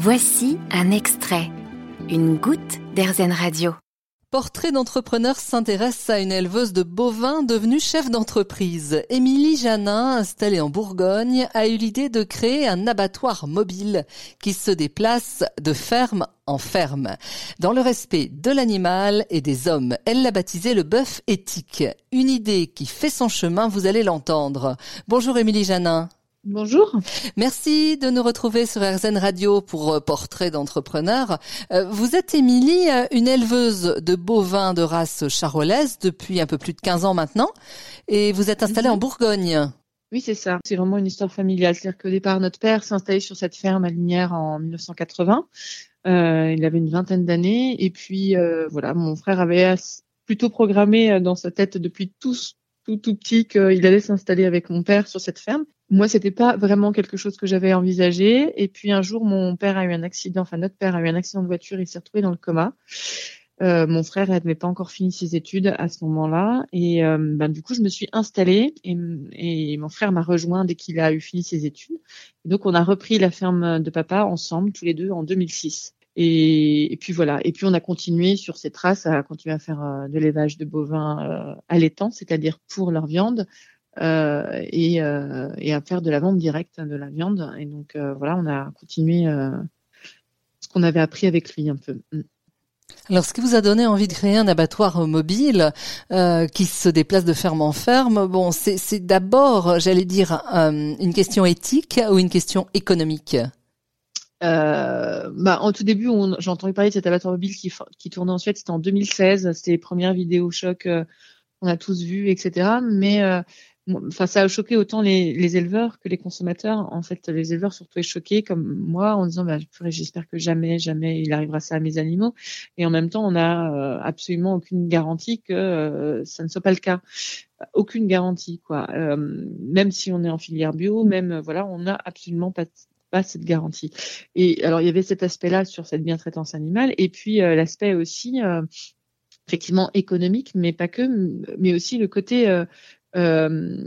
Voici un extrait, une goutte d'Airzen Radio. Portrait d'entrepreneur s'intéresse à une éleveuse de bovins devenue chef d'entreprise. Émilie Janin, installée en Bourgogne, a eu l'idée de créer un abattoir mobile qui se déplace de ferme en ferme. Dans le respect de l'animal et des hommes, elle l'a baptisé le bœuf éthique. Une idée qui fait son chemin, vous allez l'entendre. Bonjour Émilie Janin. Bonjour. Merci de nous retrouver sur RZN Radio pour euh, Portrait d'entrepreneur. Euh, vous êtes Émilie, euh, une éleveuse de bovins de race charolaise depuis un peu plus de 15 ans maintenant et vous êtes installée en mhm. Bourgogne. Oui, c'est ça. C'est vraiment une histoire familiale. C'est-à-dire qu'au départ, notre père s'est installé sur cette ferme à Linière en 1980. Euh, il avait une vingtaine d'années. Et puis, euh, voilà, mon frère avait plutôt programmé dans sa tête depuis tout, tout, tout petit qu'il allait s'installer avec mon père sur cette ferme. Moi, c'était pas vraiment quelque chose que j'avais envisagé. Et puis un jour, mon père a eu un accident, enfin notre père a eu un accident de voiture, il s'est retrouvé dans le coma. Euh, mon frère n'avait pas encore fini ses études à ce moment-là, et euh, ben, du coup, je me suis installée et, mon frère m'a rejoint dès qu'il a eu fini ses études. Et donc, on a repris la ferme de papa ensemble, tous les deux, en 2006. Et, et, puis voilà. Et puis on a continué sur ces traces à continuer à faire euh, de l'élevage de bovins euh, allaitants, c'est-à-dire pour leur viande, euh, et, euh, et, à faire de la vente directe de la viande. Et donc euh, voilà, on a continué ce qu'on avait appris avec lui un peu. Mm. Alors, ce qui vous a donné envie de créer un abattoir mobile euh, qui se déplace de ferme en ferme, bon, c'est d'abord, j'allais dire, euh, une question éthique ou une question économique? Euh, bah, en tout début, j'ai entendu parler de cet abattoir mobile qui, qui tournait en Suède. C'était en 2016. C'était les premières vidéos choc qu'on a tous vues, etc. Mais enfin, ça a choqué autant les, éleveurs que les consommateurs. En fait, les éleveurs surtout choqués comme moi en disant, bah, j'espère que jamais, jamais il arrivera ça à mes animaux. Et en même temps, on n'a euh, absolument aucune garantie que euh, ça ne soit pas le cas. Aucune garantie, quoi. Euh, même si on est en filière bio, même voilà, on n'a absolument pas cette garantie. Et alors il y avait cet aspect-là sur cette bientraitance animale, et puis l'aspect aussi effectivement économique, mais pas que, mais aussi le côté euh,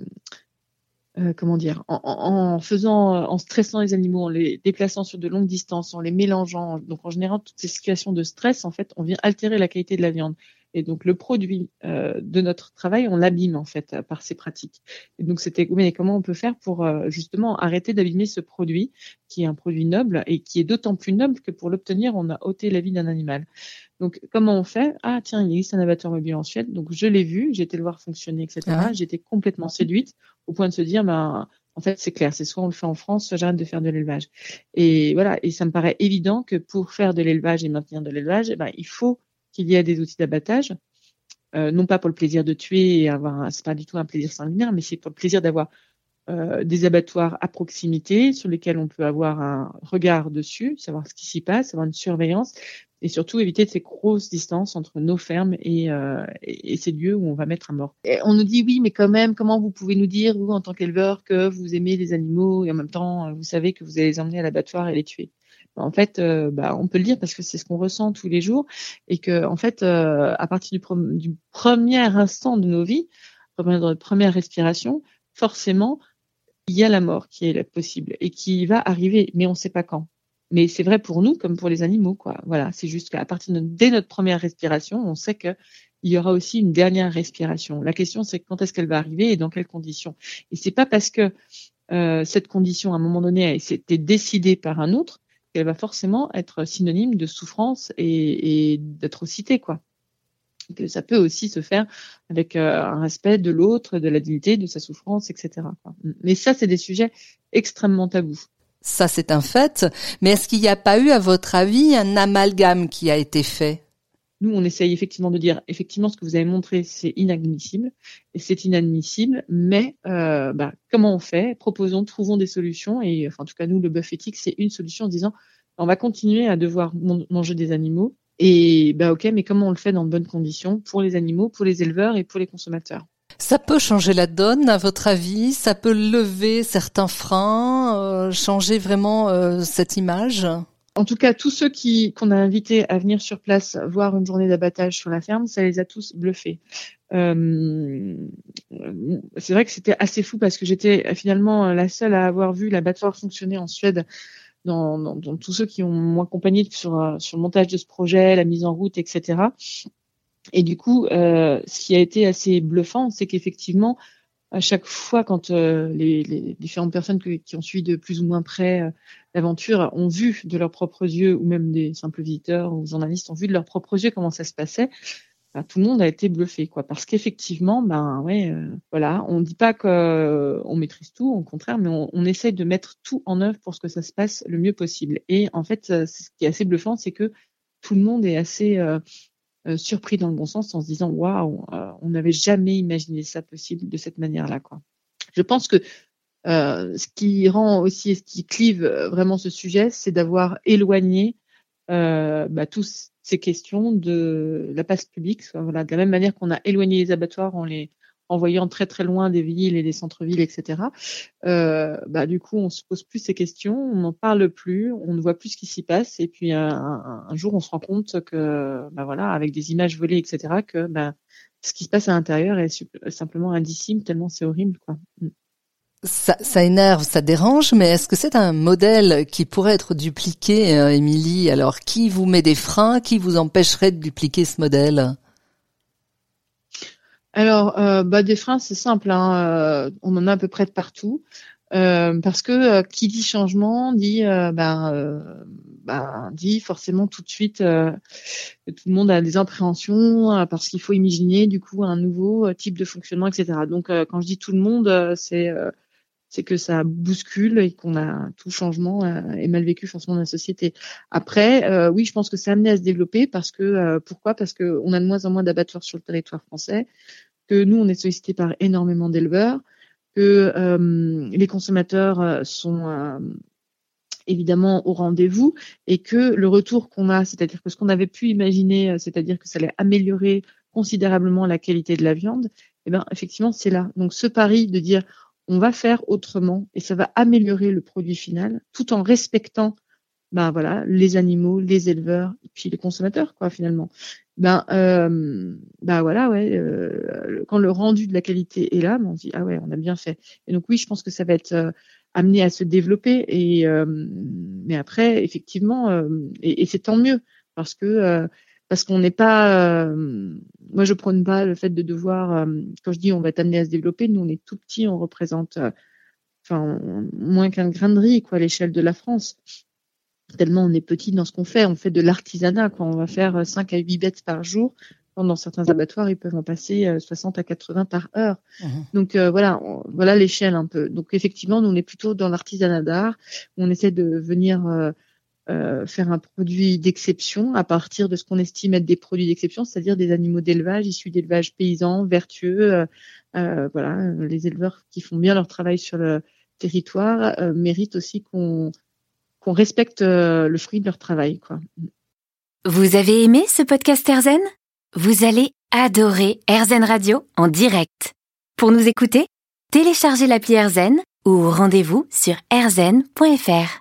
comment dire, en, en, faisant, en stressant les animaux, en les déplaçant sur de longues distances, en les mélangeant, donc en générant toutes ces situations de stress, en fait, on vient altérer la qualité de la viande. Et donc le produit euh, de notre travail, on l'abîme en fait par ces pratiques. Et donc c'était mais comment on peut faire pour euh, justement arrêter d'abîmer ce produit qui est un produit noble et qui est d'autant plus noble que pour l'obtenir, on a ôté la vie d'un animal. Donc, comment on fait? Ah, tiens, il existe un abattoir mobile en Suède. Donc, je l'ai vu, j'ai été le voir fonctionner, etc. Ah. J'étais complètement séduite au point de se dire, ben, en fait, c'est clair, c'est soit on le fait en France, soit j'arrête de faire de l'élevage. Et voilà, et ça me paraît évident que pour faire de l'élevage et maintenir de l'élevage, eh ben, il faut qu'il y ait des outils d'abattage. Euh, non pas pour le plaisir de tuer et avoir, c'est pas du tout un plaisir sanguinaire, mais c'est pour le plaisir d'avoir euh, des abattoirs à proximité sur lesquels on peut avoir un regard dessus, savoir ce qui s'y passe, avoir une surveillance, et surtout éviter ces grosses distances entre nos fermes et, euh, et, ces lieux où on va mettre à mort. On nous dit oui, mais quand même, comment vous pouvez nous dire, vous en tant qu'éleveur, que vous aimez les animaux et en même temps, vous savez que vous allez les emmener à l'abattoir et les tuer? En fait, euh, bah, on peut le dire parce que c'est ce qu'on ressent tous les jours et que, en fait, euh, à partir du, du, premier instant de nos vies, de notre première respiration, forcément, il y a la mort qui est possible et qui va arriver, mais on ne sait pas quand. Mais c'est vrai pour nous comme pour les animaux, quoi. Voilà, c'est juste qu'à partir de dès notre première respiration, on sait que il y aura aussi une dernière respiration. La question, c'est quand est-ce qu'elle va arriver et dans quelles conditions. Et c'est pas parce que euh, cette condition, à un moment donné, a été décidée par un autre qu'elle va forcément être synonyme de souffrance et, d'atrocité, quoi. Ça peut aussi se faire avec euh, un respect de l'autre, de la dignité, de sa souffrance, etc. Mais ça, c'est des sujets extrêmement tabous. Ça, c'est un fait. Mais est-ce qu'il n'y a pas eu, à votre avis, un amalgame qui a été fait? Nous, on essaye effectivement de dire, effectivement, ce que vous avez montré, c'est inadmissible, et c'est inadmissible, mais euh, bah, comment on fait? Proposons, trouvons des solutions, et enfin, en tout cas, nous, le bœuf éthique, c'est une solution en disant, on va continuer à devoir manger des animaux, et bah ok, mais comment on le fait dans de bonnes conditions pour les animaux, pour les éleveurs et pour les consommateurs? Ça peut changer la donne, à votre avis? Ça peut lever certains freins, euh, changer vraiment euh, cette image? En tout cas, tous ceux qui qu'on a invités à venir sur place voir une journée d'abattage sur la ferme, ça les a tous bluffés. Euh, c'est vrai que c'était assez fou parce que j'étais finalement la seule à avoir vu l'abattoir fonctionner en Suède dans, dans, dans tous ceux qui ont m'accompagné sur sur le montage de ce projet, la mise en route, etc. Et du coup, euh, ce qui a été assez bluffant, c'est qu'effectivement, à chaque fois, quand euh, les, les, différentes personnes qui ont suivi de plus ou moins près euh, l'aventure ont vu de leurs propres yeux, ou même des simples visiteurs ou journalistes ont vu de leurs propres yeux comment ça se passait, bah, tout le monde a été bluffé, quoi. Parce qu'effectivement, ben ouais, euh, voilà, on dit pas qu'on maîtrise tout, au contraire, mais on, on essaye de mettre tout en œuvre pour que ça se passe le mieux possible. Et en fait, ce qui est assez bluffant, c'est que tout le monde est assez euh, surpris dans le bon sens en se disant waouh, euh, on n'avait jamais imaginé ça possible de cette manière-là. Je pense que euh, ce qui rend aussi, ce qui clive vraiment ce sujet, c'est d'avoir éloigné euh, bah, toutes ces questions de la place publique. Voilà, de la même manière qu'on a éloigné les abattoirs en les en voyant très très loin des villes et des centres-villes, etc. Euh, bah, du coup, on se pose plus ces questions, on n'en parle plus, on ne voit plus ce qui s'y passe, et puis un, jour, on se rend compte que, bah, voilà, avec des images volées, etc., que bah, ce qui se passe à l'intérieur est simplement indicible, tellement c'est horrible, quoi. Mm. Ça, ça, énerve, ça dérange, mais est-ce que c'est un modèle qui pourrait être dupliqué, euh, Émilie? Alors, qui vous met des freins? Qui vous empêcherait de dupliquer ce modèle? Alors, euh, bah, des freins, c'est simple. Hein, euh, on en a à peu près de partout. Euh, parce que euh, qui dit changement dit ben, dit forcément tout de suite que tout le monde a des appréhensions parce qu'il faut imaginer du coup un nouveau type de fonctionnement, etc. Donc quand je dis tout le monde, c'est c'est que ça bouscule et qu'on a tout changement est mal vécu forcément dans la société. Après, oui, je pense que c'est amené à se développer parce que pourquoi? Parce que on a de moins en moins d'abattoirs sur le territoire français que nous, on est sollicité par énormément d'éleveurs, que euh, les consommateurs euh, sont euh, évidemment au rendez-vous et que le retour qu'on a, c'est-à-dire que ce qu'on avait pu imaginer, c'est-à-dire que ça allait améliorer considérablement la qualité de la viande, eh bien effectivement c'est là. Donc ce pari de dire on va faire autrement et ça va améliorer le produit final tout en respectant ben voilà les animaux, les éleveurs puis les consommateurs quoi finalement. Ben euh, ben voilà ouais euh, quand le rendu de la qualité est là ben on dit ah ouais on a bien fait. Et donc oui je pense que ça va être euh, amené à se développer et euh, mais après effectivement euh, et c'est tant mieux parce que parce qu'on n'est pas moi je prône pas le fait de devoir quand je dis on va amené à se développer nous on est tout petit on représente enfin moins qu'un grain de riz quoi à l'échelle de la France tellement on est petit dans ce qu'on fait. On fait de l'artisanat, quoi. On va faire 5 à 8 bêtes par jour. Dans certains abattoirs, ils peuvent en passer 60 à 80 par heure. Mmh. Donc euh, voilà, voilà l'échelle un peu. Donc effectivement, nous on est plutôt dans l'artisanat d'art. On essaie de venir euh, euh, faire un produit d'exception à partir de ce qu'on estime être des produits d'exception, c'est-à-dire des animaux d'élevage issus d'élevage paysan, vertueux. voilà, les éleveurs qui font bien leur travail sur le territoire méritent aussi qu'on qu'on respecte euh, le fruit de leur travail. Quoi. Vous avez aimé ce podcast Erzen Vous allez adorer Erzen Radio en direct. Pour nous écouter, téléchargez l'appli Erzen ou rendez-vous sur erzen.fr.